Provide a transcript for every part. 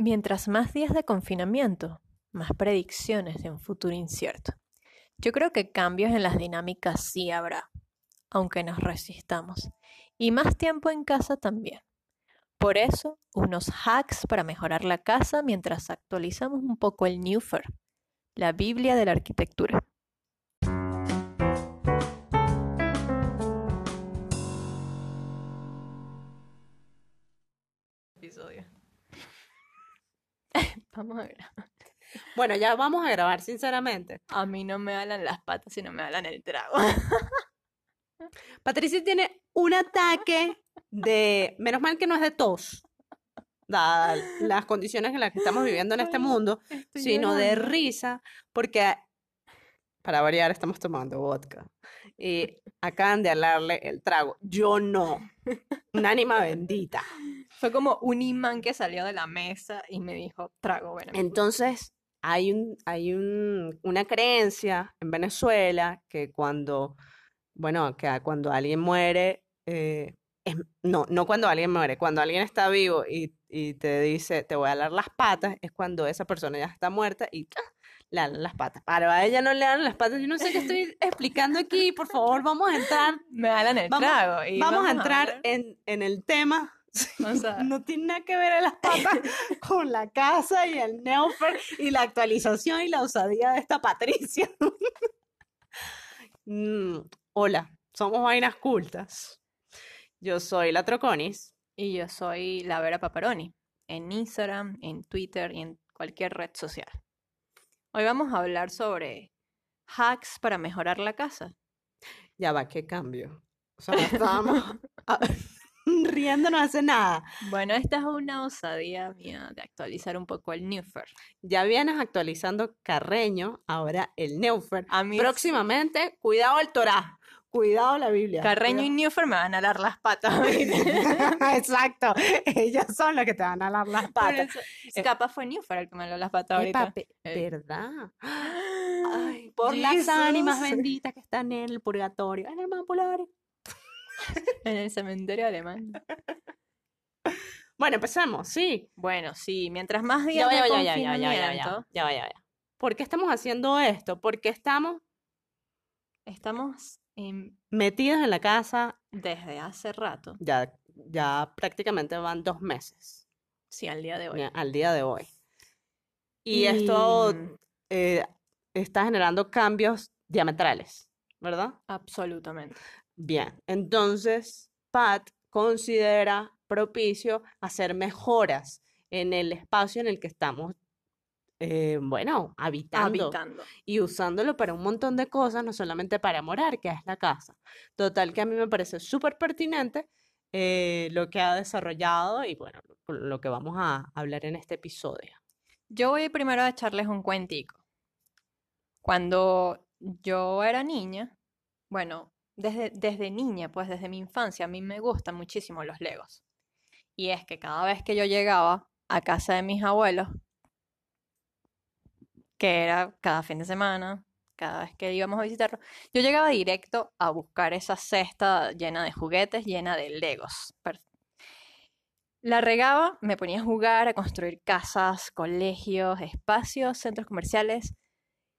Mientras más días de confinamiento, más predicciones de un futuro incierto. Yo creo que cambios en las dinámicas sí habrá, aunque nos resistamos. Y más tiempo en casa también. Por eso, unos hacks para mejorar la casa mientras actualizamos un poco el Newfer, la Biblia de la arquitectura. Vamos a ver. Bueno, ya vamos a grabar, sinceramente. A mí no me hablan las patas, sino me hablan el trago. Patricia tiene un ataque de. Menos mal que no es de tos, dadas las condiciones en las que estamos viviendo en este mundo, Estoy sino de risa, porque para variar estamos tomando vodka. Y acaban de hablarle el trago. Yo no. Un ánima bendita. Fue como un imán que salió de la mesa y me dijo, trago, bueno. Entonces, hay, un, hay un- una creencia en Venezuela que cuando, bueno, que cuando alguien muere, eh, es- no, no cuando alguien muere, cuando alguien está vivo y, y te dice, te voy a dar las patas, es cuando esa persona ya está muerta y ¡ah! le dan las patas. Pero a ella no le dan las patas, yo no sé qué estoy explicando aquí, por favor, vamos a entrar, Me hablan el Vamos- trago. Y vamos a entrar en, en el tema. O sea, No tiene nada que ver en las patas con la casa y el Neufer y la actualización y la osadía de esta Patricia. Mm, hola, somos vainas cultas. Yo soy la Troconis. Y yo soy la Vera Paparoni, en Instagram, en Twitter y en cualquier red social. Hoy vamos a hablar sobre hacks para mejorar la casa. Ya va, qué cambio. O sea, estábamos ah, riéndonos hace nada. Bueno, esta es una osadía mía de actualizar un poco el Newfer. Ya vienes actualizando Carreño, ahora el Neufer. A mí Próximamente, cuidado el Torá, cuidado la Biblia. Carreño y Newfer me van a dar las patas. Exacto, ellos son los que te van a dar las patas. Eh, Capaz fue Newfer el que me dio las patas Epa, ahorita. Eh. ¿verdad? Ay, por las ánimas benditas que están en el purgatorio, en el Mapulari. En el cementerio alemán. Bueno, empecemos, sí. Bueno, sí, mientras más Ya días va, de ya ya ya ya ya ya ya ya. ¿Por qué estamos haciendo esto? Porque estamos estamos en- metidos en la casa, desde hace rato, ya, ya prácticamente van dos meses sí, al día de hoy. ya, al día de hoy. Y esto Y- eh, está generando cambios diametrales, ¿verdad? Absolutamente. Bien, entonces Pat considera propicio hacer mejoras en el espacio en el que estamos, eh, bueno, habitando Habitando. y usándolo para un montón de cosas, no solamente para morar, que es la casa. Total, que a mí me parece súper pertinente eh, lo que ha desarrollado y bueno, lo, lo que vamos a hablar en este episodio. Yo voy primero a echarles un cuentico. Cuando yo era niña, bueno, desde, desde niña, pues desde mi infancia, a mí me gustan muchísimo los Legos. Y es que cada vez que yo llegaba a casa de mis abuelos, que era cada fin de semana, cada vez que íbamos a visitarlos, yo llegaba directo a buscar esa cesta llena de juguetes, llena de Legos. La regaba, me ponía a jugar, a construir casas, colegios, espacios, centros comerciales,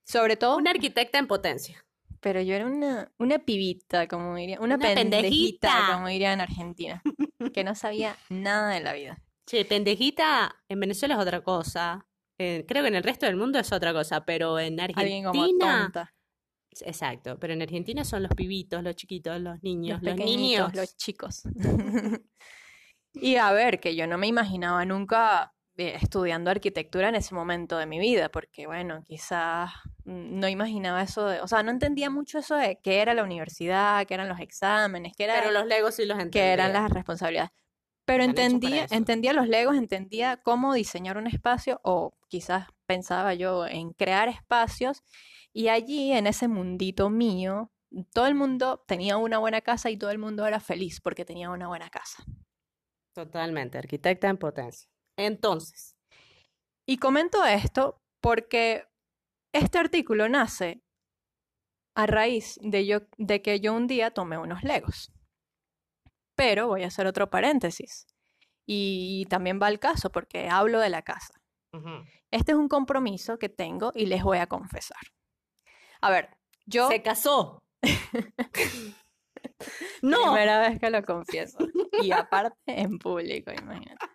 sobre todo, Una arquitecta en potencia. Pero yo era una, una pibita, como diría, una, Una pendejita, pendejita. como dirían en Argentina, que no sabía nada de la vida. Che, pendejita en Venezuela es otra cosa. eh, creo que en el resto del mundo es otra cosa, pero en Alguien como Argentina. tonta. Exacto, pero en Argentina son los pibitos, los chiquitos, los niños, los los, niños. los chicos. y a ver, que yo no me imaginaba nunca eh, estudiando arquitectura en ese momento de mi vida, porque bueno, quizás no imaginaba eso de, o sea, no entendía mucho eso de qué era la universidad, qué eran los exámenes, qué era Pero los Legos sí los que eran entendía. las responsabilidades. Pero entendía, entendía los legos, entendía cómo diseñar un espacio o quizás pensaba yo en crear espacios y allí en ese mundito mío todo el mundo tenía una buena casa y todo el mundo era feliz porque tenía una buena casa. Totalmente, arquitecta en potencia. Entonces, Y comento esto porque este artículo nace a raíz de, yo, de que yo un día tomé unos legos. Pero voy a hacer otro paréntesis. Y también va al caso porque hablo de la casa. Este es un compromiso que tengo y les voy a confesar. A ver, yo Se casó. no. primera vez que lo confieso y aparte en público, imagínate.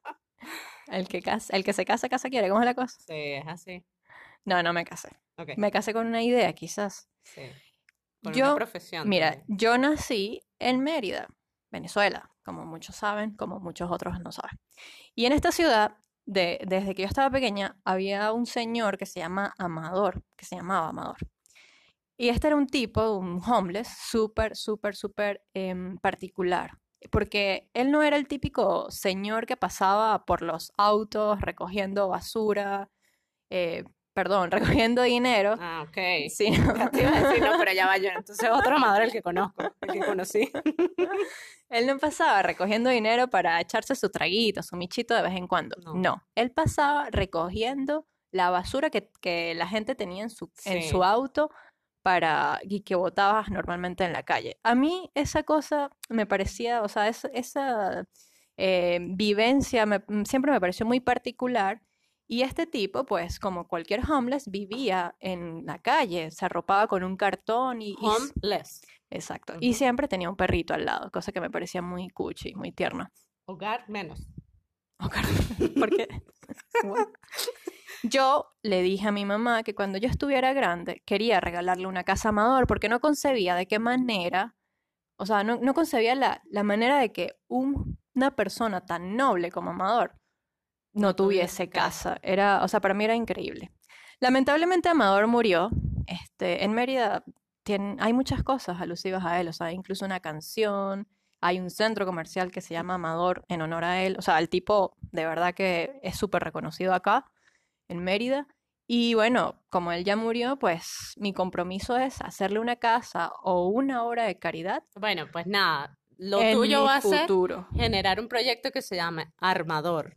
El que, casa, el que se casa, casa quiere, ¿cómo es la cosa? Sí, es así. No, no me casé. Me casé con una idea, quizás. Sí. Con Yo- una profesión. Mira, también. yo nací en Mérida, Venezuela, como muchos saben, como muchos otros no saben. Y en esta ciudad, de- desde que yo estaba pequeña, había un señor que se llama Amador, que se llamaba Amador. Y este era un tipo, un homeless, súper, súper, súper em, particular. Porque él no era el típico señor que pasaba por los autos recogiendo basura, eh, perdón, recogiendo dinero. Ah, ok. sino- Ya te iba a decir, no, pero ya va yo. Entonces otro amador el que conozco, el que conocí. Él no pasaba recogiendo dinero para echarse su traguito, su michito de vez en cuando. No. No, él pasaba recogiendo la basura que, que la gente tenía en su, en Sí. su auto para, y que botabas normalmente en la calle. A mí esa cosa me parecía, o sea, es- esa eh, vivencia me- siempre me pareció muy particular. Y este tipo, pues, como cualquier homeless, vivía en la calle, se arropaba con un cartón y, Homeless. Exacto. Y siempre tenía un perrito al lado, cosa que me parecía muy cuchi, muy tierno. Hogar menos. Porque What? yo le dije a mi mamá que cuando yo estuviera grande quería regalarle una casa a Amador porque no concebía de qué manera, o sea, no, no concebía la, la manera de que un- una persona tan noble como Amador no tuviese casa. Era, o sea, para mí era increíble. Lamentablemente Amador murió. Este, en Mérida hay muchas cosas alusivas a él, o sea, incluso una canción, hay un centro comercial que se llama Amador en honor a él, o sea, el tipo de verdad que es súper reconocido acá, en Mérida. Y bueno, como él ya murió, pues mi compromiso es hacerle una casa o una obra de caridad Bueno, pues nada. Lo tuyo va a ser generar un proyecto que se llame Armador.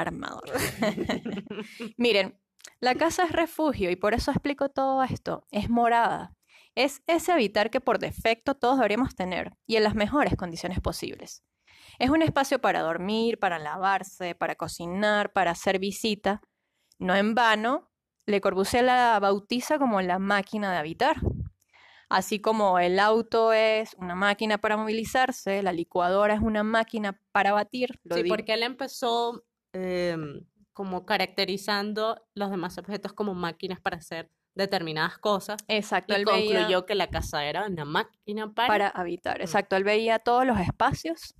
Armador. Miren, la casa es refugio y por eso explico todo esto. Es morada. Es ese habitar que por defecto todos deberíamos tener y en las mejores condiciones posibles. Es un espacio para dormir, para lavarse, para cocinar, para hacer visita. No en vano, Le Corbusier la bautiza como la máquina de habitar. Así como el auto es una máquina para movilizarse, la licuadora es una máquina para batir. Lo Sí, porque él empezó em, como caracterizando los demás objetos como máquinas para hacer determinadas cosas Exacto, y él veía concluyó que la casa era una máquina para... para habitar. Exacto, él veía todos los espacios,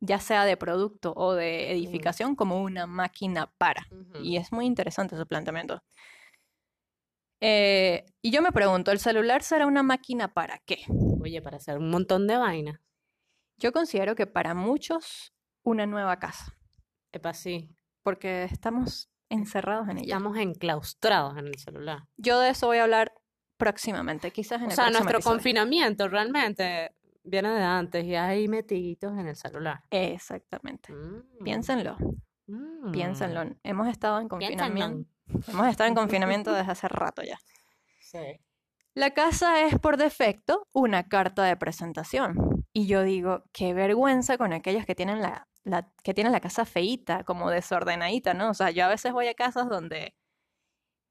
ya sea de producto o de edificación, como una máquina para. Y es muy interesante su planteamiento. Eh, y yo me pregunto, ¿el celular será una máquina para qué? Oye, para hacer un montón de vainas. Yo considero que para muchos una nueva casa, Epa, sí. Porque estamos encerrados en ella. Estamos enclaustrados en el celular. Yo de eso voy a hablar próximamente, quizás en O el sea, próximo nuestro episodio. confinamiento realmente viene de antes y hay metiditos en el celular. Exactamente. Mm, Piénsenlo, mm. piénsenlo. Hemos estado en Piénsenlo. confinamiento. Hemos estado en confinamiento desde hace rato ya. Sí. La casa es por defecto una carta de presentación. Y yo digo, qué vergüenza con aquellos que tienen la, la- que tienen la casa feíta, como desordenadita, ¿no? O sea, yo a veces voy a casas donde,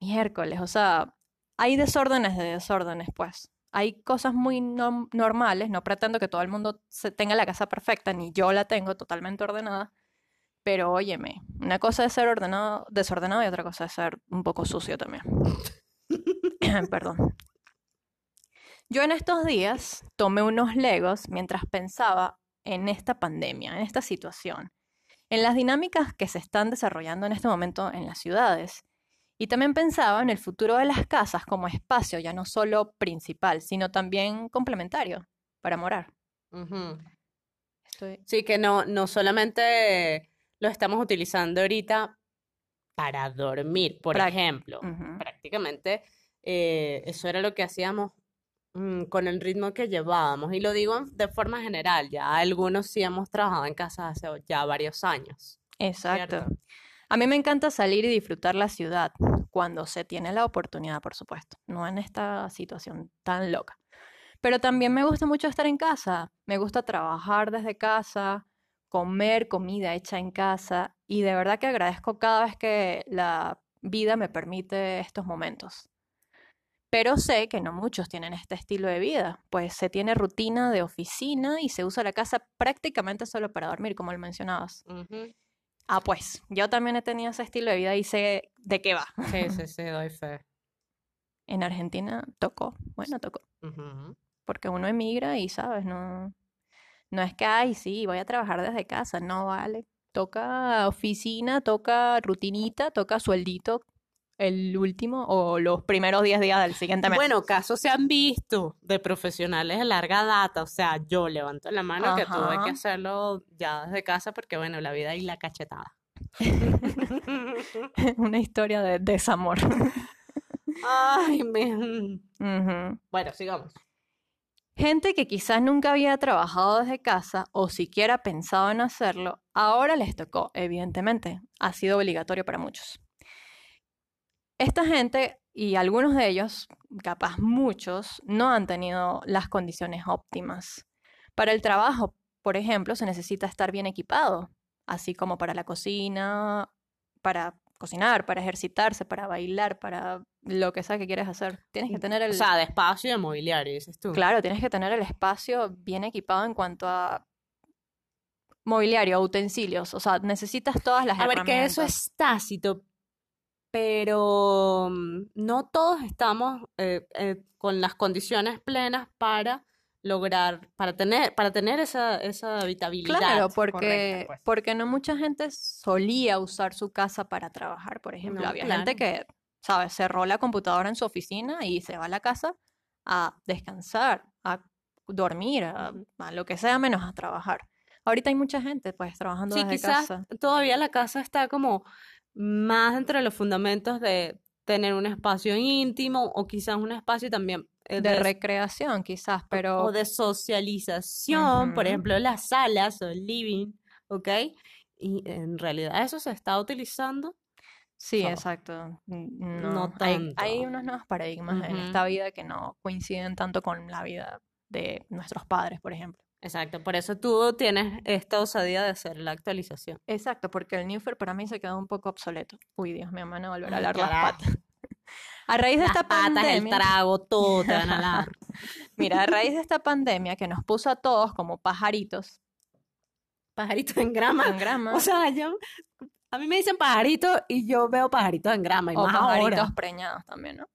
miércoles, o sea, hay desórdenes de desórdenes, pues. Hay cosas muy nom- normales, no pretendo que todo el mundo se tenga la casa perfecta, ni yo la tengo totalmente ordenada, pero óyeme, una cosa es ser ordenado, desordenado y otra cosa es ser un poco sucio también. Perdón. Yo en estos días tomé unos legos mientras pensaba en esta pandemia, en esta situación, en las dinámicas que se están desarrollando en este momento en las ciudades. Y también pensaba en el futuro de las casas como espacio ya no solo principal, sino también complementario para morar. Estoy... Sí, que no, no solamente lo estamos utilizando ahorita para dormir, por Prac- ejemplo. Prácticamente eh, eso era lo que hacíamos con el ritmo que llevábamos. Y lo digo de forma general, ya algunos sí hemos trabajado en casa hace ya varios años. Exacto. ¿cierto? A mí me encanta salir y disfrutar la ciudad cuando se tiene la oportunidad, por supuesto, no en esta situación tan loca. Pero también me gusta mucho estar en casa, me gusta trabajar desde casa, comer comida hecha en casa y de verdad que agradezco cada vez que la vida me permite estos momentos. Pero sé que no muchos tienen este estilo de vida, pues se tiene rutina de oficina y se usa la casa prácticamente solo para dormir, como lo mencionabas. Ah, pues yo también he tenido ese estilo de vida y sé de qué va. Sí, sí, sí, doy fe. En Argentina tocó, bueno, tocó, porque uno emigra y, sabes, no, no es que, ay, sí, voy a trabajar desde casa, no vale. Toca oficina, toca rutinita, toca sueldito, el último o los primeros 10 días del siguiente mes. Bueno, casos se han visto de profesionales de larga data, o sea, yo levanto la mano que tuve que hacerlo ya desde casa porque, bueno, la vida y la cachetada. Una historia de desamor. Ay, me... Bueno, sigamos. Gente que quizás nunca había trabajado desde casa o siquiera pensado en hacerlo, ahora les tocó, evidentemente. Ha sido obligatorio para muchos. Esta gente y algunos de ellos, capaz muchos, no han tenido las condiciones óptimas. Para el trabajo, por ejemplo, se necesita estar bien equipado, así como para la cocina, para cocinar, para ejercitarse, para bailar, para lo que sea que quieras hacer. Tienes que tener el... O sea, de espacio y de mobiliario, dices tú. Claro, tienes que tener el espacio bien equipado en cuanto a mobiliario, utensilios, o sea, necesitas todas las A ver, que eso herramientas. es tácito, pero mm, no todos estamos eh, eh, con las condiciones plenas para lograr, para tener, para tener esa, esa habitabilidad Claro, correcta, porque, pues. porque no mucha gente solía usar su casa para trabajar, por ejemplo. No, Había gente que, ¿sabes? Cerró la computadora en su oficina y se va a la casa a descansar, a dormir, a lo que sea menos a trabajar. Ahorita hay mucha gente, pues, trabajando Sí, desde quizás casa. todavía la casa está como más entre los fundamentos de tener un espacio íntimo o quizás un espacio también eh, De de, recreación, quizás, o pero de socialización, por ejemplo, las salas o el living, ¿ok? Y en realidad eso se está utilizando. Sí, So, exacto. No hay, unos nuevos paradigmas en esta vida que no coinciden tanto con la vida de nuestros padres, por ejemplo. Exacto, por eso tú tienes esta osadía de hacer la actualización. Exacto, porque el Newfer para mí se quedó un poco obsoleto. Uy, Dios mío, van a volver a Ay, alar las patas. A raíz de Las esta patas, el pandemia, trago, todo te van a dar. mira, a raíz de esta pandemia que nos puso a todos como pajaritos Pajaritos en grama. en grama O sea, yo, a mí me dicen pajaritos y yo veo pajaritos en grama y o más pajaritos ahora. preñados también, ¿no?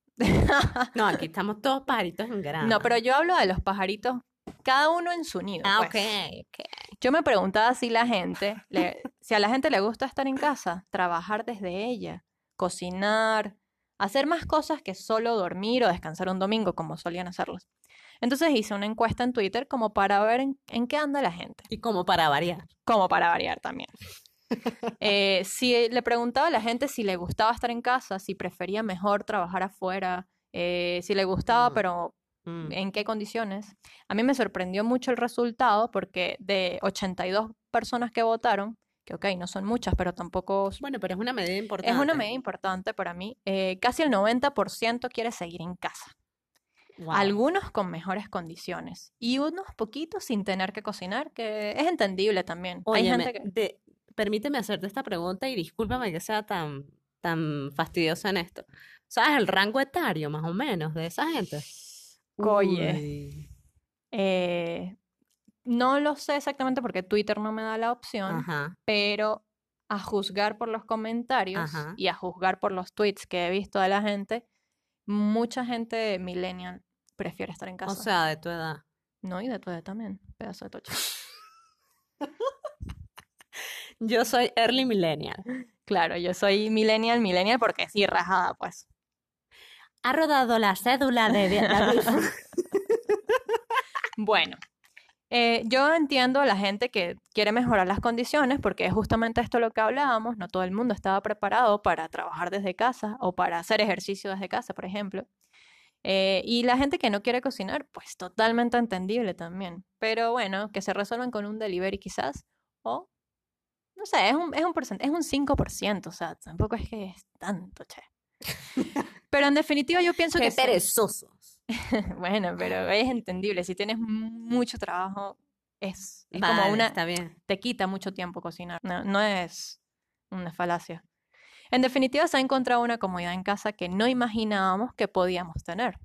No, aquí estamos todos pajaritos en grama. No, pero yo hablo de los pajaritos, cada uno en su nido. Ah, ok, pues. ok. Yo me preguntaba si la gente, le- si a la gente le gusta estar en casa, trabajar desde ella, cocinar, hacer más cosas que solo dormir o descansar un domingo como solían hacerlos. Entonces hice una encuesta en Twitter como para ver en, en qué anda la gente, Y como para variar. como para variar también. Eh, si le preguntaba a la gente si le gustaba estar en casa, si prefería mejor trabajar afuera, eh, si le gustaba, Mm. pero. En qué condiciones. A mí me sorprendió mucho el resultado porque de 82 personas que votaron, que ok, no son muchas, pero tampoco Bueno, pero es una medida importante. es una medida importante para mí, eh, casi el 90% quiere seguir en casa. Wow. Algunos con mejores condiciones y unos poquitos sin tener que cocinar, que es entendible también. Hay Óyeme, gente que... de- permíteme hacerte esta pregunta y discúlpame que sea tan, tan fastidiosa en esto. ¿Sabes el rango etario, más o menos, de esa gente? Oye. Eh, no lo sé exactamente porque Twitter no me da la opción, Ajá. pero a juzgar por los comentarios Ajá. y a juzgar por los tweets que he visto de la gente, mucha gente millennial prefiere estar en casa. O sea, de tu edad. no, y de tu edad también, pedazo de tocho. Yo soy early millennial. Claro, yo soy millennial, millennial porque sí, rajada, pues. Ha rodado la cédula de David. Bueno, eh, yo entiendo a la gente que quiere mejorar las condiciones porque es justamente esto lo que hablábamos, no todo el mundo estaba preparado para trabajar desde casa o para hacer ejercicio desde casa, por ejemplo. Eh, y la gente que no quiere cocinar, pues totalmente entendible también. Pero bueno, que se resuelvan con un delivery quizás, o no sé, es un, es un, porcent- es un 5%, o sea, tampoco es que es tanto, che. Pero en definitiva yo pienso Qué que... perezosos. bueno, pero es entendible. Si tienes mucho trabajo, es, es Vale, como una, está bien. te quita mucho tiempo cocinar. No, no es una falacia. En definitiva, se ha encontrado una comodidad en casa que no imaginábamos que podíamos tener.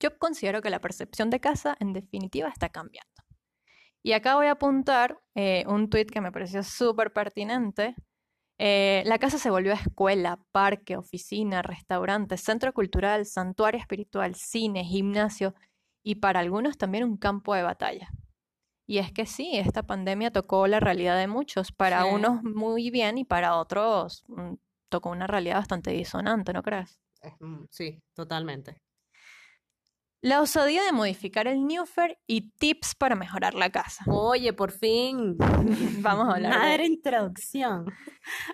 Yo considero que la percepción de casa, en definitiva, está cambiando. Y acá voy a apuntar eh, un tuit que me pareció súper pertinente. Eh, la casa se volvió escuela, parque, oficina, restaurante, centro cultural, santuario espiritual, cine, gimnasio y para algunos también un campo de batalla. Y es que sí, esta pandemia tocó la realidad de muchos, para Sí. unos muy bien y para otros mm, tocó una realidad bastante disonante, ¿no crees? Es- mm, Sí, totalmente. La osadía de modificar el Newfer y tips para mejorar la casa. Oye, por fin. Vamos a hablar de- Madre introducción.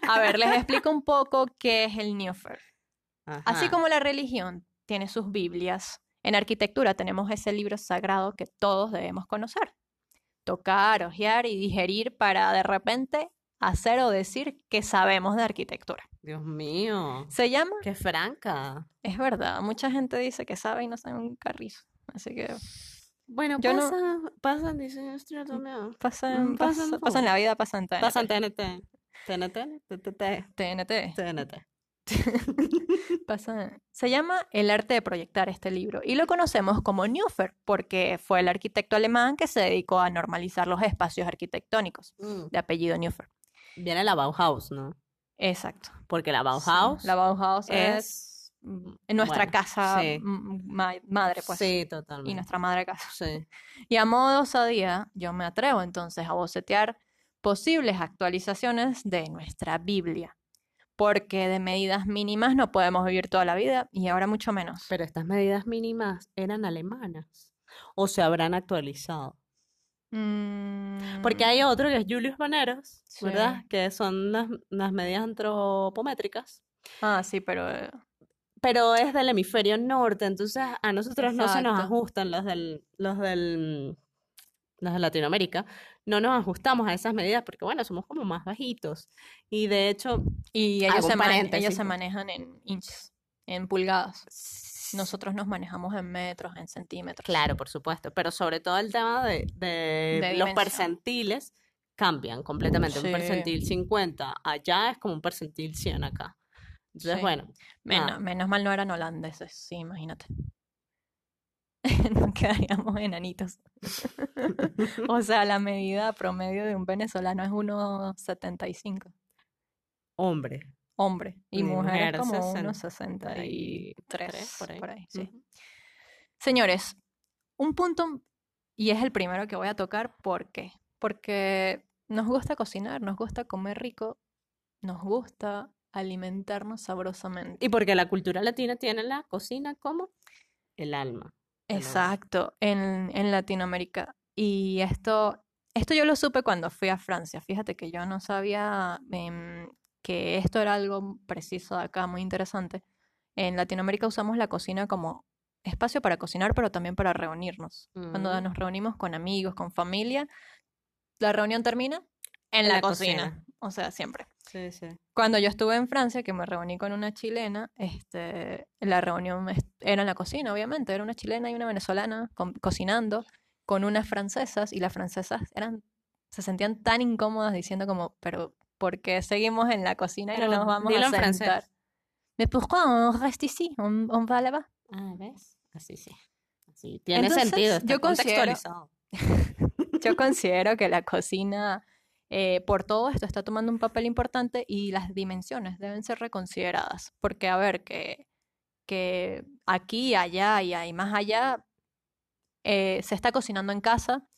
A ver, les explico un poco qué es el Newfer. Así como la religión tiene sus Biblias, en arquitectura tenemos ese libro sagrado que todos debemos conocer. Tocar, ojear y digerir para de repente hacer o decir que sabemos de arquitectura. Dios mío. Se llama, Qué franca. es verdad, mucha gente dice que sabe y no sabe un carrizo. Así que Bueno, Yo no- pasa, pasa en diseño industrial también. pasa, en- pasa en pasa- pasa en todo. la vida, pasa en TNT. Pasa en TNT. TNT, TNT, TNT. TNT. Pasa- Se llama El arte de proyectar este libro y lo conocemos como Newfer porque fue el arquitecto alemán que se dedicó a normalizar los espacios arquitectónicos, Mm. de apellido Newfer. Viene la Bauhaus, ¿no? Exacto. Porque la Sí, Bauhaus La Bauhaus es, es... mm, en nuestra bueno, casa sí. mm, ma- madre, pues. Sí, Y totalmente. nuestra madre casa. Sí. Y a modo de osadía, yo me atrevo entonces a bocetear posibles actualizaciones de nuestra Biblia. Porque de medidas mínimas no podemos vivir toda la vida y ahora mucho menos. Pero estas medidas mínimas eran alemanas. O se habrán actualizado. Porque Mm, hay otro que es Julius Baneros, ¿verdad? Que son las, las medidas antropométricas. Ah, sí, pero eh, Pero es del hemisferio norte, entonces a nosotros no se nos ajustan los del, los del, los de Latinoamérica. No nos ajustamos a esas medidas porque, bueno, somos como más bajitos. Y de hecho, y ellos se, un mane- ellos se manejan en inches, en pulgadas. Nosotros nos manejamos en metros, en centímetros. Claro, por supuesto, pero sobre todo el tema de, de De los percentiles cambian completamente. Sí. Un percentil 50 allá es como un percentil 100 acá. Entonces, Sí. bueno, Menos, menos mal no eran holandeses, sí, imagínate. Nos quedaríamos enanitos. O sea, la medida promedio de un venezolano es 1,75. hombre. Hombre. Y Y mujer como 60 1,63. por ahí. Por ahí, sí. Ujú. Señores, un punto, y es el primero que voy a tocar, ¿por qué? Porque nos gusta cocinar, nos gusta comer rico, nos gusta alimentarnos sabrosamente. Y porque la cultura latina tiene la cocina como el alma. Exacto, en, en Latinoamérica. Y esto, esto yo lo supe cuando fui a Francia. Fíjate que yo no sabía em, que esto era algo preciso de acá, muy interesante. En Latinoamérica usamos la cocina como espacio para cocinar, pero también para reunirnos. Cuando Mm. nos reunimos con amigos, con familia, la reunión termina en, En la, la cocina. cocina. O sea, siempre. Sí, sí. Cuando yo estuve en Francia, que me reuní con una chilena, este, la reunión era en la cocina, obviamente. Era una chilena y una venezolana co- cocinando con unas francesas y las francesas eran, se sentían tan incómodas diciendo como, pero ¿por qué seguimos en la cocina y no Pero nos vamos a en francés. sentar? Mais pourquoi on reste ici? On, on va là-bas? Ah, ¿ves? Así sí. Así tiene Entonces, sentido, está yo considero-. Yo considero que la cocina, eh, por todo esto, está tomando un papel importante y las dimensiones deben ser reconsideradas. Porque, a ver, que, que aquí, allá y ahí más allá eh, se está cocinando en casa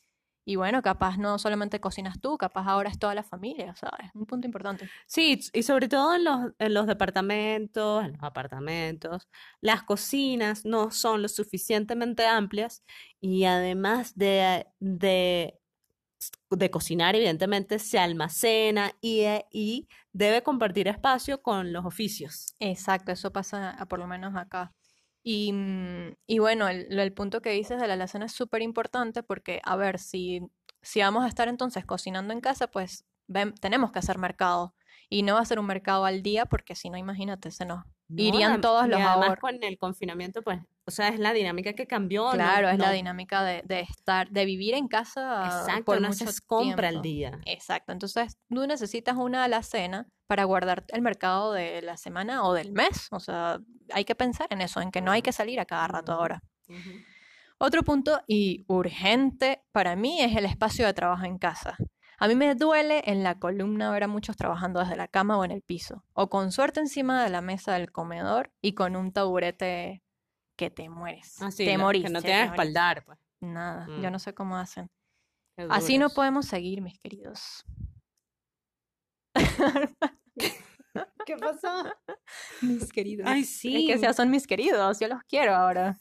y bueno, capaz no solamente cocinas tú, capaz ahora es toda la familia, ¿sabes? Un punto importante. Sí, y sobre todo en los, en los departamentos, en los apartamentos, las cocinas no son lo suficientemente amplias y además de, de, de cocinar, evidentemente, se almacena y, eh, y debe compartir espacio con los oficios. Exacto, eso pasa ah, por lo menos acá. Y, mm, y bueno, el punto que dices de la alacena es súper importante porque, a ver, si, si vamos a estar entonces cocinando en casa, pues ven- tenemos que hacer mercado. Y no va a ser un mercado al día porque si no, imagínate, se nos No, irían todos y los además ahorros. con el confinamiento, pues, o sea, es la dinámica que cambió. no- Claro, es la dinámica de, de estar, de vivir en casa Exacto, por no mucho haces compra al día. Exacto, entonces tú necesitas una alacena para guardar el mercado de la semana o del mes. O sea, hay que pensar en eso, en que no hay que salir a cada rato ahora. Otro punto y urgente para mí es el espacio de trabajo en casa. A mí me duele en la columna ver a muchos trabajando desde la cama o en el piso, o con suerte encima de la mesa del comedor y con un taburete que te mueres. Ah, te lo- morís. que no te espaldar, pues. Nada, yo Mm. no sé cómo hacen. Así no podemos seguir, mis queridos. ¿Qué pasó? Mis queridos. Ay, Es sí. que ya son mis queridos, yo los quiero ahora.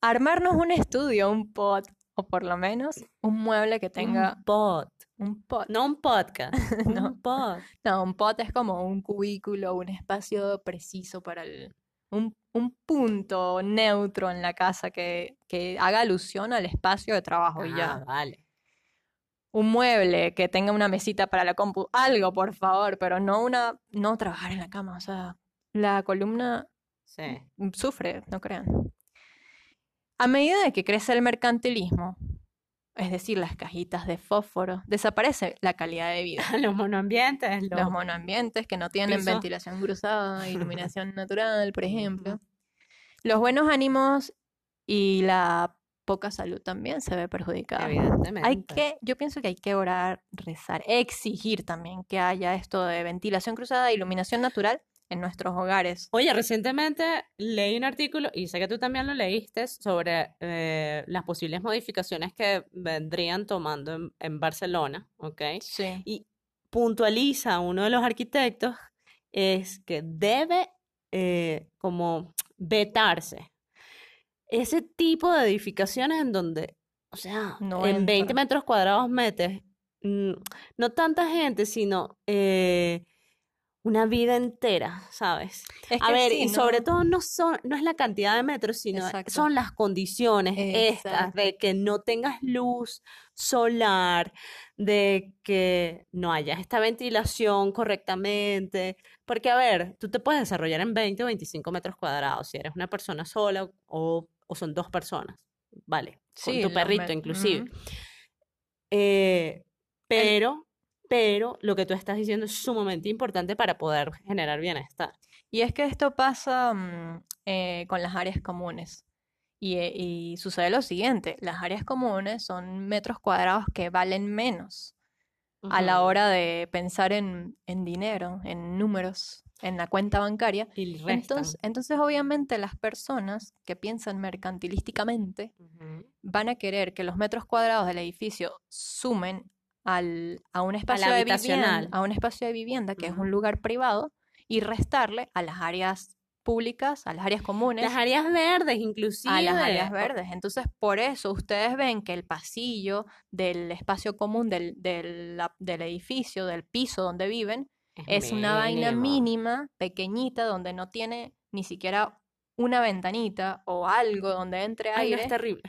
Armarnos un estudio, un pod, o por lo menos un mueble que tenga Un pod. Un pod. No un podcast. No. Un pod. No, un pod es como un cubículo, un espacio preciso para el... Un, un punto neutro en la casa que, que haga alusión al espacio de trabajo y Ah, ya. vale. Un mueble que tenga una mesita para la compu, algo, por favor, pero no una... No trabajar en la cama, o sea, la columna Sí. sufre, no crean. A medida de que crece el mercantilismo, es decir, las cajitas de fósforo, desaparece la calidad de vida. Los monoambientes, los, Los monoambientes que no tienen pisos. ventilación cruzada, iluminación natural, por ejemplo. Los buenos ánimos y la poca salud también se ve perjudicada. Evidentemente. Hay que, yo pienso que hay que orar, rezar, exigir también que haya esto de ventilación cruzada e iluminación natural en nuestros hogares. Oye, recientemente leí un artículo, y sé que tú también lo leíste, sobre eh, las posibles modificaciones que vendrían tomando en, en Barcelona, ¿ok? Sí. Y puntualiza uno de los arquitectos es que debe eh, como vetarse ese tipo de edificaciones en donde, o sea, No en 20 entra. metros cuadrados metes mm, no tanta gente, sino eh, una vida entera, ¿sabes? Es A ver, sí, y sobre todo no son, no es la cantidad de metros, sino Exacto. son las condiciones estas de que no tengas luz solar, de que no haya esta ventilación correctamente. Porque, a ver, tú te puedes desarrollar en 20 o 25 metros cuadrados si eres una persona sola o, o son dos personas, ¿vale? Con Sí, tu perrito inclusive. Eh, pero, pero lo que tú estás diciendo es sumamente importante para poder generar bienestar. Y es que esto pasa mm, eh, con las áreas comunes. Y, eh, y sucede lo siguiente, las áreas comunes son metros cuadrados que valen menos a la hora de pensar en, en dinero, en números, en la cuenta bancaria. Y. Entonces, entonces, obviamente, las personas que piensan mercantilísticamente van a querer que los metros cuadrados del edificio sumen al, a un espacio de vivienda, a un espacio de vivienda que es un lugar privado y restarle a las áreas públicas, a las áreas comunes, Las áreas verdes, inclusive. a las áreas verdes. Entonces, por eso ustedes ven que el pasillo del espacio común del, del, edificio, del piso donde viven, es una vaina mínima, pequeñita, donde no tiene ni siquiera una ventanita o algo donde entre Ay, no, aire es terrible.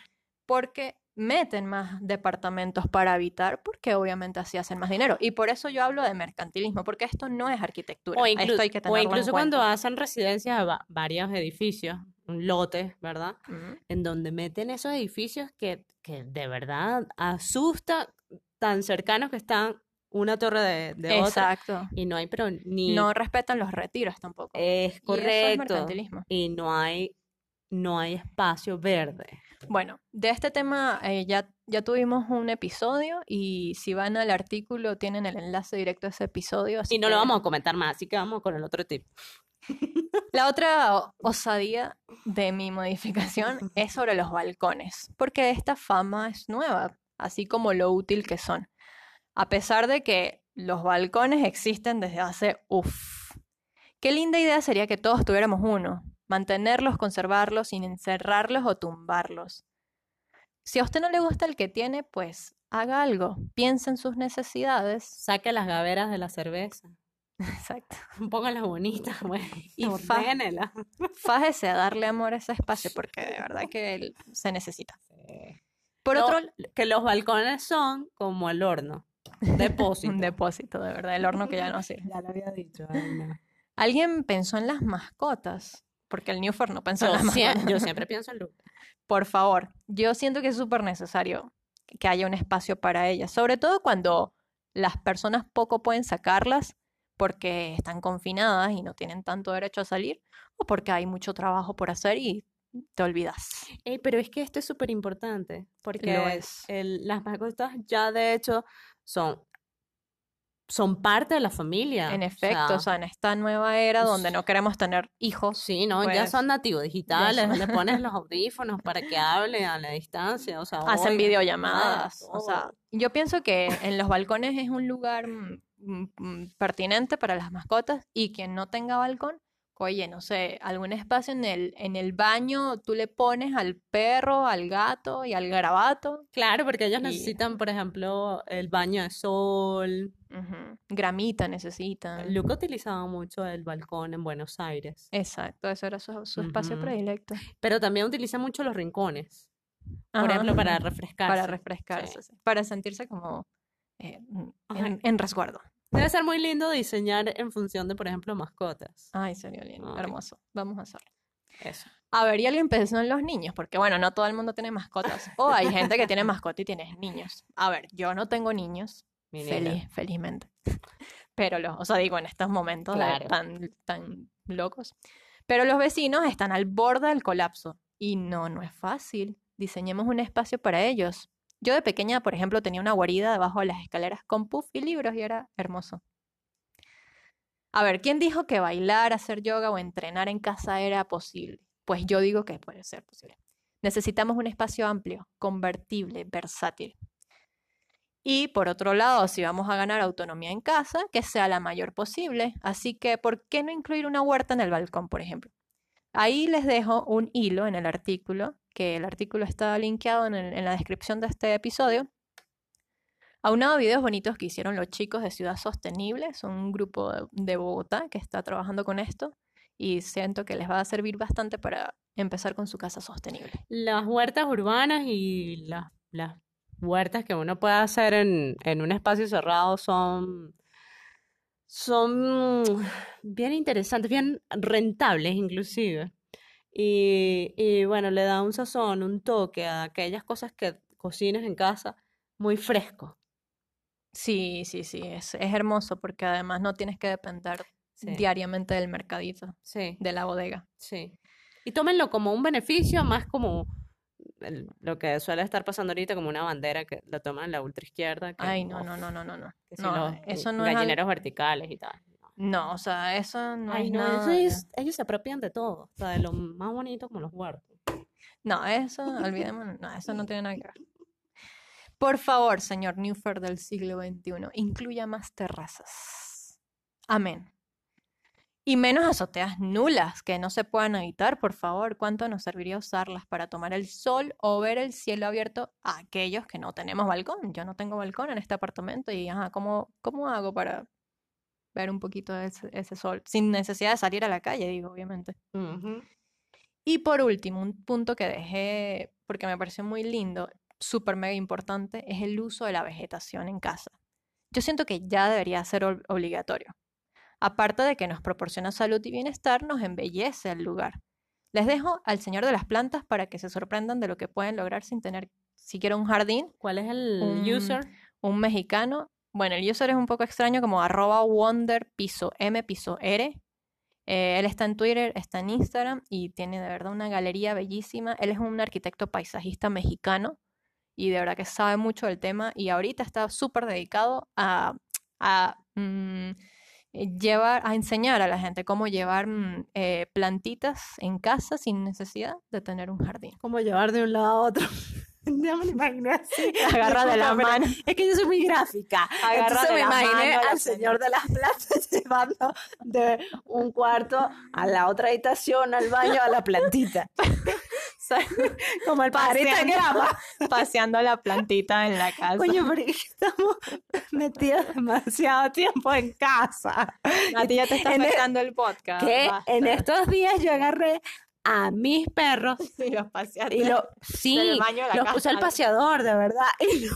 porque meten más departamentos para habitar, porque obviamente así hacen más dinero. Y por eso yo hablo de mercantilismo, porque esto no es arquitectura. O, Esto inclu- hay que o tenerlo en incluso cuando hacen residencias a va- varios edificios, un lote, ¿verdad? En donde meten esos edificios que, que de verdad asusta tan cercanos que están una torre de, de otra Exacto. y no hay pero ni No respetan los retiros tampoco. es Y eso es correcto mercantilismo. y no hay no hay espacio verde. Bueno, de este tema eh, ya, ya tuvimos un episodio y si van al artículo tienen el enlace directo a ese episodio. así Y no lo vamos a comentar más, así que vamos con el otro tip. La otra osadía de mi modificación es sobre los balcones, porque esta fama es nueva, así como lo útil que son. A pesar de que los balcones existen desde hace uff. Qué linda idea sería que todos tuviéramos uno, mantenerlos, conservarlos, sin encerrarlos o tumbarlos. Si a usted no le gusta el que tiene, pues haga algo, piensa en sus necesidades. Saque las gaveras de la cerveza. Exacto. Póngalas bonitas, güey. Y ordénelas. Fájese a darle amor a ese espacio porque de verdad que él se necesita. Por No, otro, que los balcones son como el horno. Depósito. Un depósito, de verdad, el horno que ya no sirve. Ya lo había dicho. ay, no. ¿Alguien pensó en las mascotas? Porque el Newford no pensó en Yo, siempre pienso en Luca. Por favor, yo siento que es súper necesario que haya un espacio para ellas, sobre todo cuando las personas poco pueden sacarlas porque están confinadas y no tienen tanto derecho a salir o porque hay mucho trabajo por hacer y te olvidas. Ey, pero es que esto es súper importante, porque es. el- las mascotas ya de hecho son, son parte de la familia. En o efecto, sea, o sea, en esta nueva era donde no queremos tener hijos, sí, ¿no? ya pues, son nativos digitales, son- le pones los audífonos para que hable a la distancia, o sea, hacen videollamadas. todo. O sea, yo pienso que en los balcones es un lugar mm, mm, mm, pertinente para las mascotas y quien no tenga balcón, oye, no sé, algún espacio en el, en el baño tú le pones al perro, al gato y al garabato. Claro, porque ellos Y- necesitan, por ejemplo, el baño de sol. Gramita necesitan. Luca utilizaba mucho el balcón en Buenos Aires, Exacto, eso era su, su espacio predilecto. pero también utiliza mucho los rincones, por Ajá, ejemplo, para refrescarse. para refrescarse, sí, para sentirse como eh, en resguardo. Debe ser muy lindo diseñar en función de, por ejemplo, mascotas. Ay, sería lindo, Ay. hermoso. Vamos a hacerlo. Eso. A ver, y alguien pensó en los niños, porque bueno, no todo el mundo tiene mascotas. O hay gente que tiene mascota y tiene niños. A ver, yo no tengo niños, feliz, felizmente. Pero los, o sea, digo, en estos momentos de- Claro. tan, tan locos. Pero los vecinos están al borde del colapso. Y no, no es fácil. Diseñemos un espacio para ellos. Yo de pequeña, por ejemplo, tenía una guarida debajo de las escaleras con puff y libros y era hermoso. A ver, ¿quién dijo que bailar, hacer yoga o entrenar en casa era posible? Pues yo digo que puede ser posible. Necesitamos un espacio amplio, convertible, versátil. Y por otro lado, si vamos a ganar autonomía en casa, que sea la mayor posible. Así que, ¿por qué no incluir una huerta en el balcón, por ejemplo? Ahí les dejo un hilo en el artículo, que el artículo está linkeado en, la descripción de este episodio. Aunado a videos bonitos que hicieron los chicos de Ciudad Sostenible, son un grupo de, Bogotá que está trabajando con esto y siento que les va a servir bastante para empezar con su casa sostenible. Las huertas urbanas y las, huertas que uno puede hacer en un espacio cerrado son, son bien interesantes, bien rentables inclusive. Y, y bueno, le da un sazón, un toque a aquellas cosas que cocinas en casa muy fresco. Sí, sí, sí, es, es hermoso porque además no tienes que depender Sí. diariamente del mercadito, Sí, de la bodega. sí. Y tómenlo como un beneficio, más como el- lo que suele estar pasando ahorita, como una bandera que la toman la ultraizquierda. que Ay, no, no, no, no, no, no. si No, los eso no es algo- gallineros verticales y tal. No, o sea, eso no Ay, es no, eso nada. es- ellos se apropian de todo, o sea, de lo más bonito como los huertos. No, eso, olvidémonos, no, eso no tiene nada que ver. Por favor, señor Newford del siglo XXI, incluya más terrazas. Amén. Y menos azoteas nulas que no se puedan evitar, por favor. ¿Cuánto nos serviría usarlas para tomar el sol o ver el cielo abierto a aquellos que no tenemos balcón? Yo no tengo balcón en este apartamento y, ajá, ¿cómo, cómo hago para ver un poquito de ese, ese sol? Sin necesidad de salir a la calle, digo, obviamente. Y por último, un punto que dejé porque me pareció muy lindo, súper mega importante, es el uso de la vegetación en casa. Yo siento que ya debería ser ob- obligatorio. Aparte de que nos proporciona salud y bienestar, nos embellece el lugar. Les dejo al señor de las plantas para que se sorprendan de lo que pueden lograr sin tener siquiera un jardín. ¿Cuál es el Un- user? Un mexicano, bueno, el user es un poco extraño como arroba wonder piso m piso r. Eh, él está en Twitter, está en Instagram y tiene de verdad una galería bellísima. Él es un arquitecto paisajista mexicano y de verdad que sabe mucho del tema y ahorita está súper dedicado a, a, mm, llevar, a enseñar a la gente cómo llevar mm, eh, plantitas en casa sin necesidad de tener un jardín. ¿Cómo llevar de un lado a otro? Ya me lo imaginé así. Agarra de la mano. Es que yo soy muy gráfica. Agarra Entonces de me la imaginé mano al señor de las plantas llevando de un cuarto a la otra habitación, al baño, a la plantita. Como el Paseando. grama. Paseando la plantita en la casa. Coño, pero estamos metidos demasiado tiempo en casa. A ti ya te está En e- afectando el podcast. Que en estos días yo agarré a mis perros Y los paseaste. y lo, sí, baño a la los puse al paseador, de verdad. Y lo-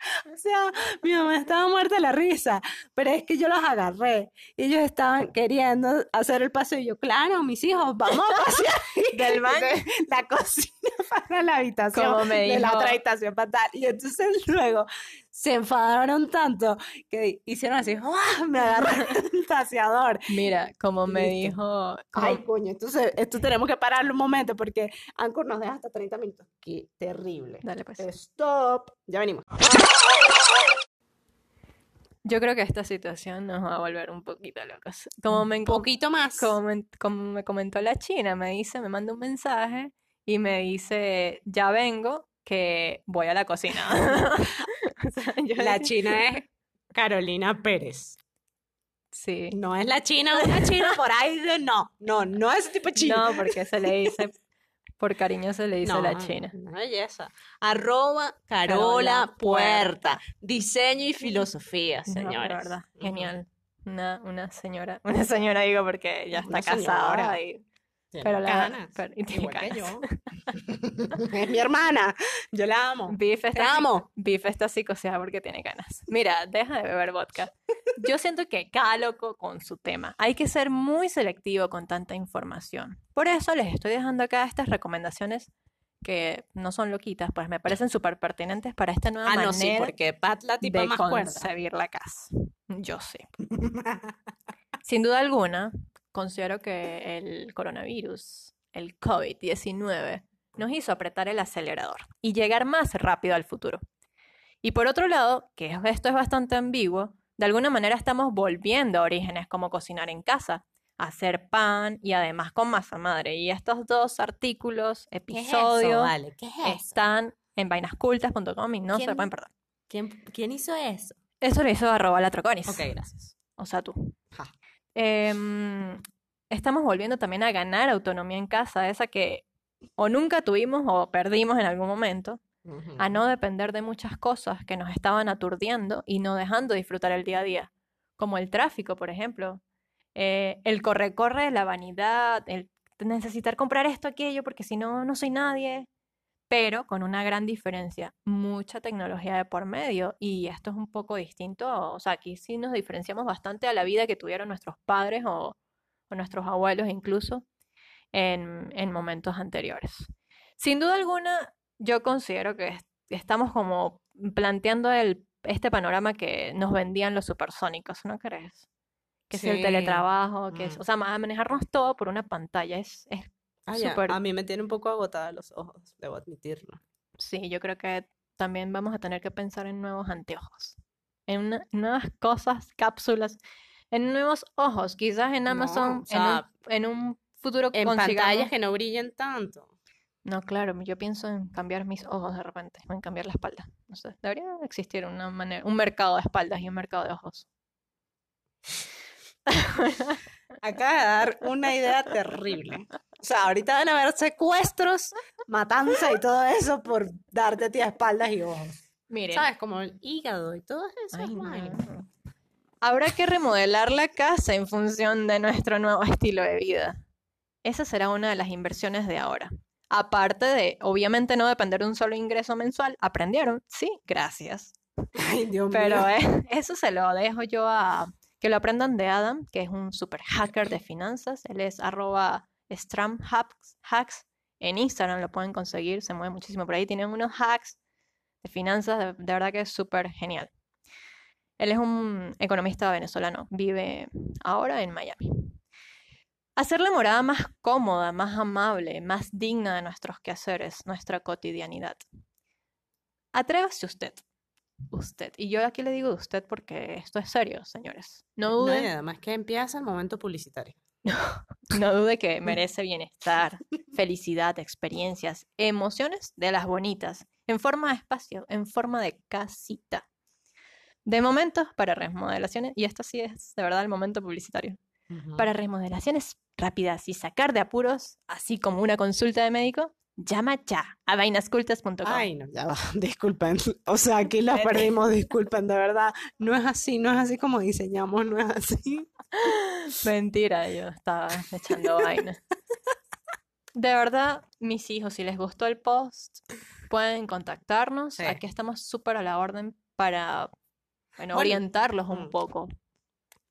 O sea, mi mamá estaba muerta de la risa, pero es que yo los agarré y ellos estaban queriendo hacer el paseo y yo, claro, mis hijos, vamos a pasear Del baño. la cocina para la habitación, Como me de la dijo- otra habitación para tal. Y entonces luego se enfadaron tanto que hicieron así, ¡ah! me agarraron el paseador. Mira, como me dijo, como- Ay, coño, entonces esto tenemos que pararlo un momento porque Anchor nos deja hasta 30 minutos. Qué terrible. dale pues. Stop. Ya venimos. Yo creo que esta situación nos va a volver un poquito locos. Como me, Un poquito más. como me, como me comentó la china, me dice, me manda un mensaje y me dice, ya vengo, que voy a la cocina. O sea, yo La decía- china es Carolina Pérez. Sí. No es la china, una china por ahí no. No, no es tipo de china. No, porque se le dice, por cariño se le dice la china. Una belleza. Arroba Carola Carola Puerta. Diseño y filosofía, señores. verdad, genial. Una, una señora, una señora digo porque ya está casada y Tiene Pero la- pero- y tiene igual que canas. yo. es mi hermana. Yo la amo. Biff está, amo. Biff está psicoseada porque tiene ganas. Mira, deja de beber vodka. Yo siento que cada loco con su tema. Hay que ser muy selectivo con tanta información. Por eso les estoy dejando acá estas recomendaciones que no son loquitas, pues me parecen súper pertinentes para esta nueva Ah, manera no, sí, porque Pat la tipa de más cuerda. concebir la casa. Yo sé. Sin duda alguna, considero que el coronavirus, el COVID-19, nos hizo apretar el acelerador y llegar más rápido al futuro. Y por otro lado, que es- esto es bastante ambiguo, de alguna manera estamos volviendo a orígenes como cocinar en casa, hacer pan y además con masa madre. Y estos dos artículos, ¿Qué es eso, episodios, vale? ¿Qué es eso? están en vainascultas.com y no se ¿Quién- pueden perder. ¿Quién, quién hizo eso? Eso lo hizo arroba la Troconis. Ok, gracias. O sea, tú. Ja. Em, estamos volviendo también a ganar autonomía en casa, esa que o nunca tuvimos o perdimos en algún momento, a no depender de muchas cosas que nos estaban aturdiendo y no dejando disfrutar el día a día, como el tráfico, por ejemplo, eh, el corre-corre, la vanidad, el necesitar comprar esto, aquello, porque si no, no soy nadie, pero con una gran diferencia, mucha tecnología de por medio y esto es un poco distinto, o sea, aquí sí nos diferenciamos bastante a la vida que tuvieron nuestros padres o, o nuestros abuelos incluso en, en momentos anteriores. Sin duda alguna, yo considero que est- estamos como planteando el, este panorama que nos vendían los supersónicos, ¿no crees? Que es el teletrabajo, que es, o sea, ma- manejarnos todo por una pantalla, es, es Ah, ya, A mí me tiene un poco agotada los ojos, debo admitirlo. Sí, yo creo que también vamos a tener que pensar en nuevos anteojos, en una- nuevas cosas, cápsulas, en nuevos ojos, quizás en No, Amazon, o en un, sea, en un futuro En consigamos- pantallas que no brillen tanto. No, claro, yo pienso en cambiar mis ojos de repente, o en cambiar la espalda. No sé, debería existir una manera, un mercado de espaldas y un mercado de ojos. Acaba de dar una idea terrible. O sea, ahorita van a haber secuestros, matanza y todo eso por darte a ti a espaldas y ojos. Miren, ¿Sabes? Como el hígado y todo eso. ay, no. Habrá que remodelar la casa en función de nuestro nuevo estilo de vida. Esa será una de las inversiones de ahora. Aparte de, obviamente, no depender de un solo ingreso mensual. ¿Aprendieron? Sí, gracias. Ay, Dios Pero mío. eh, eso se lo dejo yo a que lo aprendan de Adam, que es un super hacker de finanzas. Él es arroba Stram hacks, hacks. En Instagram lo pueden conseguir, se mueve muchísimo por ahí. Tienen unos hacks de finanzas, de, de verdad que es súper genial. Él es un economista venezolano, vive ahora en Miami. Hacer la morada más cómoda, más amable, más digna de nuestros quehaceres, nuestra cotidianidad. Atrévase usted usted. Y yo aquí le digo usted porque esto es serio, señores. No No, y dude, además que empieza el momento publicitario. no dude que merece bienestar, felicidad, experiencias, emociones de las bonitas, en forma de espacio, en forma de casita. De momentos para remodelaciones, y esto sí es de verdad el momento publicitario, para remodelaciones rápidas y sacar de apuros, así como una consulta de médico, llama ya a vainascultas.com. Ay, no, ya va, disculpen. O sea, aquí la Vete. perdimos, disculpen, de verdad. No es así, no es así como diseñamos, no es así. Mentira, yo estaba echando vaina. De verdad, mis hijos, si les gustó el post, pueden contactarnos. Sí. Aquí estamos súper a la orden para bueno, Bueno, orientarlos un mm. poco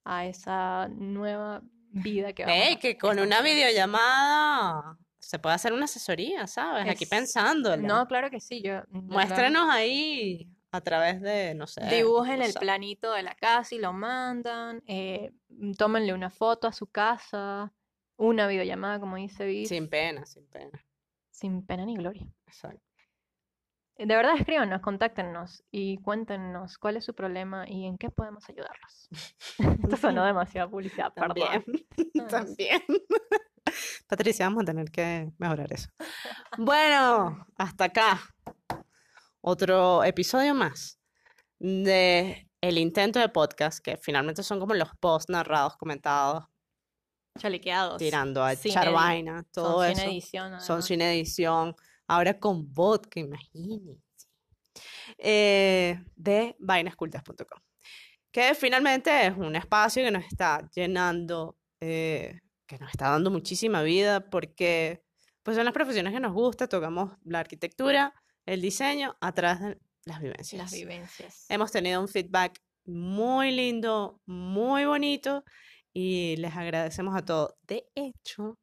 a esa nueva vida que vamos Ey, a- que con una videollamada se puede hacer una asesoría, ¿sabes? Aquí pensándola. No, claro que sí, yo verdad, Muéstrenos ahí a través de, no sé, dibujen el planito de la casa y lo mandan, eh, tómenle una foto a su casa, una videollamada, como dice Viz, Sin pena, sin pena. sin pena ni gloria. Exacto. De verdad, escríbanos, contáctenos y cuéntenos cuál es su problema y en qué podemos ayudarlos. Esto sonó demasiado publicidad, También, perdón. también. Patricia, vamos a tener que mejorar eso. Bueno, hasta acá. Otro episodio más de el intento de podcast, que finalmente son como los posts narrados, comentados, Chalequeados. tirando a sin echar vaina, todo Son sin eso. edición, Son sin edición. Ahora con vodka, imagínense. Eh, de vainascultas.com. Que finalmente es un espacio que nos está llenando, eh, que nos está dando muchísima vida, porque pues son las profesiones que nos gusta, tocamos la arquitectura, el diseño, a través de las vivencias. Las vivencias. Hemos tenido un feedback muy lindo, muy bonito y les agradecemos a todos. De hecho,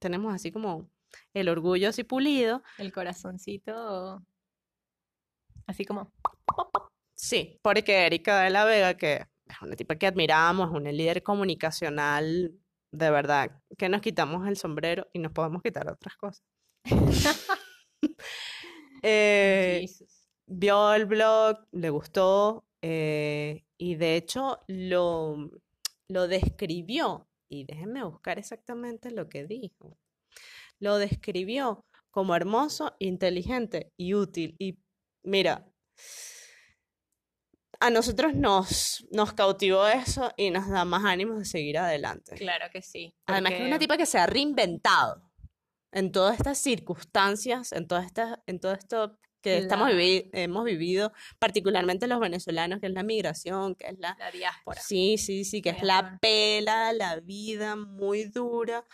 tenemos así como el orgullo así pulido. El corazoncito, así como... Sí, porque Erika de la Vega, que es una tipa que admiramos, es una líder comunicacional, de verdad, que nos quitamos el sombrero y nos podemos quitar otras cosas. Eh, vio el blog, le gustó eh, y de hecho lo, lo describió. Y déjenme buscar exactamente lo que dijo. Lo describió como hermoso, inteligente y útil. Y mira, a nosotros nos, nos cautivó eso y nos da más ánimos de seguir adelante. Claro que sí. Además que es una tipa que se ha reinventado en todas estas circunstancias, en todas estas, en todo esto que estamos vivi- hemos vivido, particularmente los venezolanos, que es la migración, que es la... La diáspora. Sí, sí, sí, que La es la pela, la vida muy dura.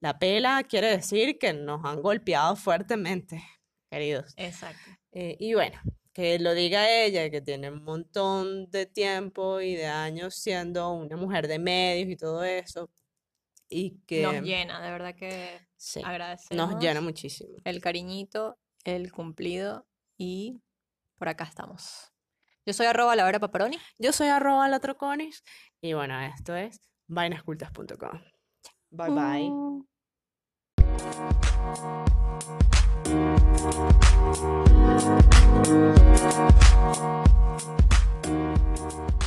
La pela quiere decir que nos han golpeado fuertemente, queridos. Exacto. Eh, y bueno, que lo diga ella, que tiene un montón de tiempo y de años siendo una mujer de medios y todo eso, y que Nos llena, de verdad que sí, agradecemos nos llena muchísimo. el cariñito, el cumplido y por acá estamos. Yo soy arroba la hora paparoni. Yo soy arroba latroconis y bueno, esto es vainascultas.com. Bye bye. Uh. Thank you.